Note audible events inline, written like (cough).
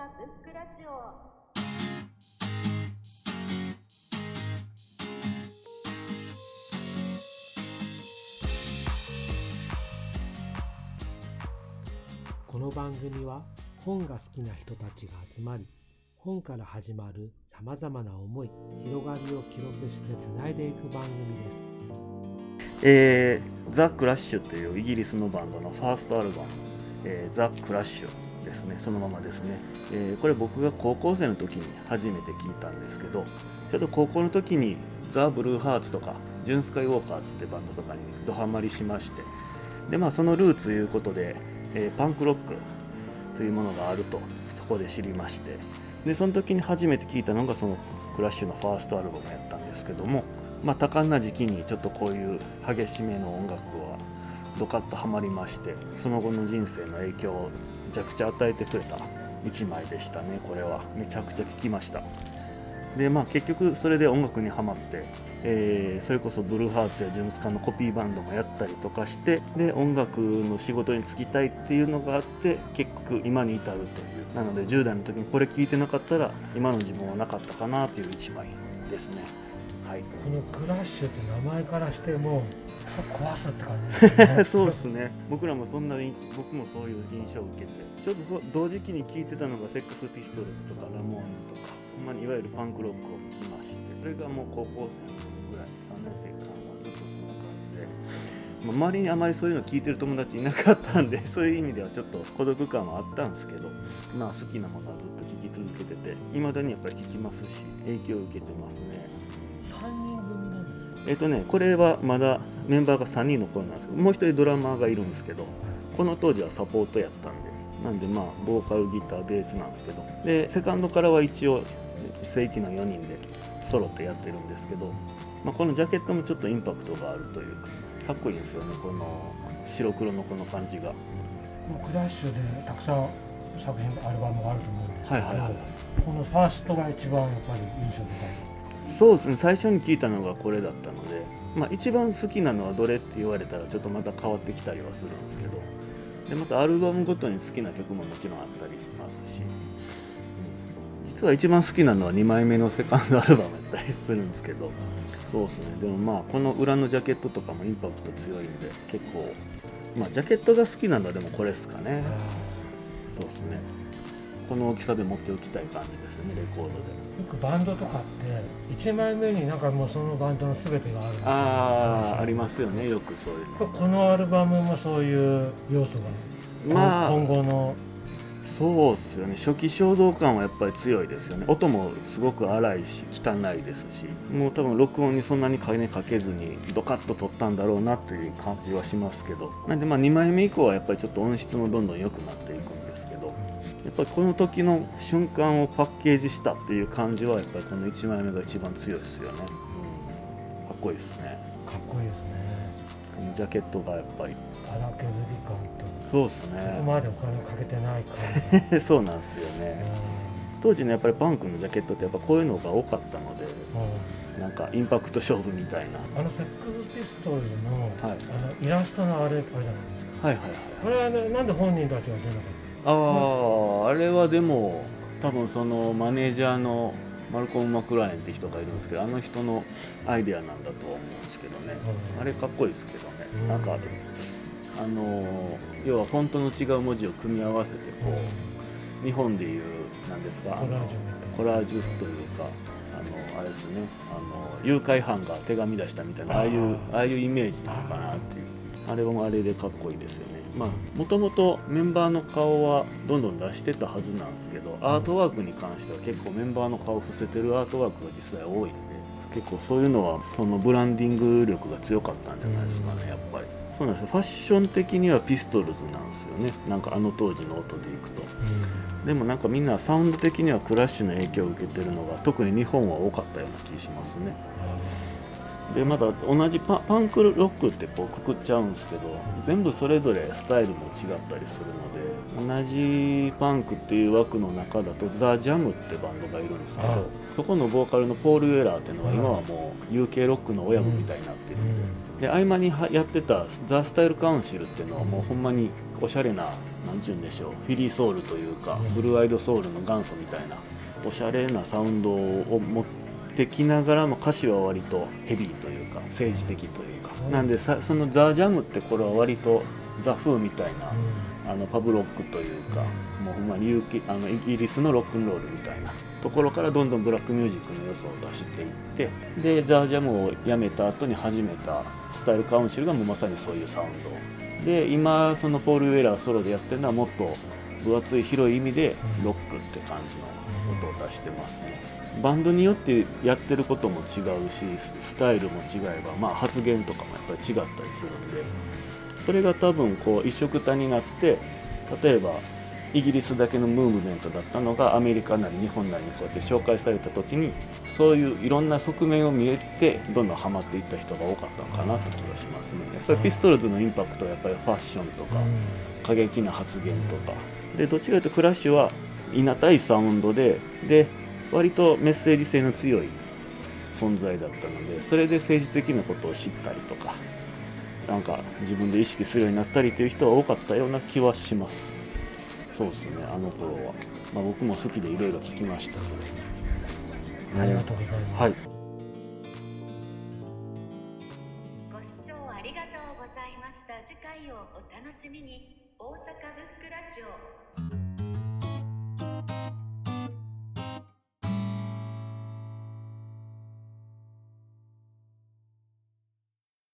塚ブックラジオこの番組は本が好きな人たちが集まり本から始まるさまざまな思い広がりを記録してつないでいく番組です。えー、ザ・クラッシュというイギリスのバンドのファーストアルバム、えー、ザ・クラッシュですねそのままですね、えーこれ僕が高校生の時に初めて聞いたんですけどちょっと高校の時にザ・ブルーハーツとかジュン・スカイ・ウォーカーズってバンドとかにドハマりしましてでまあそのルーツいうことで、えーパンクロックというものがあるとそこで知りましてでその時に初めて聞いたのがそのクラッシュのファーストアルバムやったんですけどもまあ多感な時期にちょっとこういう激しめの音楽はドカッとはまりましてその後の人生の影響めちゃくちゃ与えてくれた。一枚でしたねこれは。めちゃくちゃ聴きました。でまあ結局それで音楽にはまって、えーそれこそブルーハーツやジュンスカンのコピーバンドもやったりとかしてで音楽の仕事に就きたいっていうのがあって結局今に至るという。なので10代の時にこれ聞いてなかったら今の自分はなかったかなという一枚ですね。はい。このクラッシュって名前からしても壊すって感じですね。(laughs) そうですね。僕らもそんな印僕もそういう印象を受けて。ちょっとそ同時期に聴いてたのがセックスピストルズとかラモーンズとか。ほんまにいわゆるパンクロックを聴きまして。それがもう高校生の頃ぐらい3年生間はずっとそんな感じで、まあ周りにあまりそういうの聞いてる友達いなかったんで (laughs) そういう意味ではちょっと孤独感はあったんですけどまあ好きなものはずっと聴き続けてていまだにやっぱり聴きますし影響を受けてますね。3人組なんですよえっとね、これはまだメンバーが3人の頃なんですけどもう一人ドラマーがいるんですけどこの当時はサポートやったんでなんでまあボーカルギターベースなんですけどでセカンドからは一応正規の4人でソロってやってるんですけど、まあ、このジャケットもちょっとインパクトがあるというかかっこいいですよねこの白黒のこの感じが。クラッシュでたくさん作品アルバムがあると思うんですけど、はいはいはい。このファーストが一番やっぱり印象深いそうですね。最初に聞いたのがこれだったので、まあ、一番好きなのはどれって言われたらちょっとまた変わってきたりはするんですけどでまたアルバムごとに好きな曲ももちろんあったりしますし、実は一番好きなのは2枚目のセカンドアルバムやったりするんですけどそうですね。でもまあこの裏のジャケットとかもインパクト強いんで結構まあジャケットが好きなんだでもこれですかね。そうですね。この大きさで持っておきたい感じですねレコードで。よくバンドとかって1枚目になんかもうそのバンドの全てがあるああありますよねよくそういうこのアルバムもそういう要素が、まあ今後の。そうっすよね。初期衝動感はやっぱり強いですよね。音もすごく荒いし汚いですし。もう多分録音にそんなに金かけずにドカッと撮ったんだろうなという感じはしますけど。なんでまあ2枚目以降はやっぱりちょっと音質もどんどん良くなっていくんですけどやっぱりこの時の瞬間をパッケージしたっていう感じはやっぱりこの1枚目が一番強いですよね、うん、かっこいいですね。かっこいいですね。このジャケットがやっぱり。荒削り感とそうですそこねまでお金をかけてない感じ (laughs) そうなんですよね。当時のやっぱりパンクのジャケットってやっぱこういうのが多かったのでうん。なんかインパクト勝負みたいな。あのセックスピストルズの,、はい。あのイラストのあれあれじゃないですか。はいはいはいこれは、ね、なんで本人たちが出なかっあああれはでも多分そのマネージャーのマルコム・マクライアンって人がいるんですけどあの人のアイデアなんだとは思うんですけどね。うん。あれかっこいいですけどね。うん。なんかあの要はフォントの違う文字を組み合わせてたこう日本でいうなんですかコラージュみたいな。コラージュというかあのあれですね。あの誘拐犯が手紙出したみたいなああいうああいうイメージなのかなっていうあれもあれでかっこいいですよね。まあもともとメンバーの顔はどんどん出してたはずなんですけどアートワークに関しては結構メンバーの顔を伏せてるアートワークが実際多いんで結構そういうのはそのブランディング力が強かったんじゃないですかねやっぱり。そうなんですよ。ファッション的にはピストルズなんですよね。なんかあの当時の音でいくと。でもなんかみんなサウンド的にはクラッシュの影響を受けてるのが特に日本は多かったような気しますねでまた同じパパンクロックってこうくくっちゃうんですけど全部それぞれスタイルも違ったりするので同じパンクっていう枠の中だとザ・ジャムってバンドがいるんですけどそこのボーカルのポール・ウェラーっていうのは今はもう UK ロックの親分みたいになってるん。でで合間にはやってたザ・スタイル・カウンシルっていうのはもうほんまにおしゃれな何て言うんでしょうフィリーソウルというかブルーアイドソウルの元祖みたいなおしゃれなサウンドを持ってきながらも歌詞は割とヘビーというか政治的というかなんでさそのザ・ジャムってこれは割とザ・フーみたいなあのパブロックというかもうほんまに勇気あのイギリスのロックンロールみたいなところからどんどんブラックミュージックの要素を出していってでザ・ジャムをやめた後に始めたスタイルカウンシルがもうまさにそういうサウンド。で今そのポール・ウェラーソロでやってるのはもっと分厚い広い意味でロックって感じの音を出してますね。バンドによってやってることも違うしスタイルも違えば、まあ、発言とかもやっぱり違ったりするんでそれが多分こう一緒くたになって例えばイギリスだけのムーブメントだったのがアメリカなり日本なりにこうやって紹介された時にそういういろんな側面を見えてどんどんハマっていった人が多かったのかなって気がしますね。やっぱりピストルズのインパクトはやっぱりファッションとか過激な発言とかでどっちかというとクラッシュはいなたいサウンドでで割とメッセージ性の強い存在だったのでそれで政治的なことを知ったりとかなんか自分で意識するようになったりという人は多かったような気はします。そうですねあの頃は、まあ、僕も好きでいろいろ聞きました。ありがとうございます、はい。ご視聴ありがとうございました。次回をお楽しみに。大阪ブックラジオ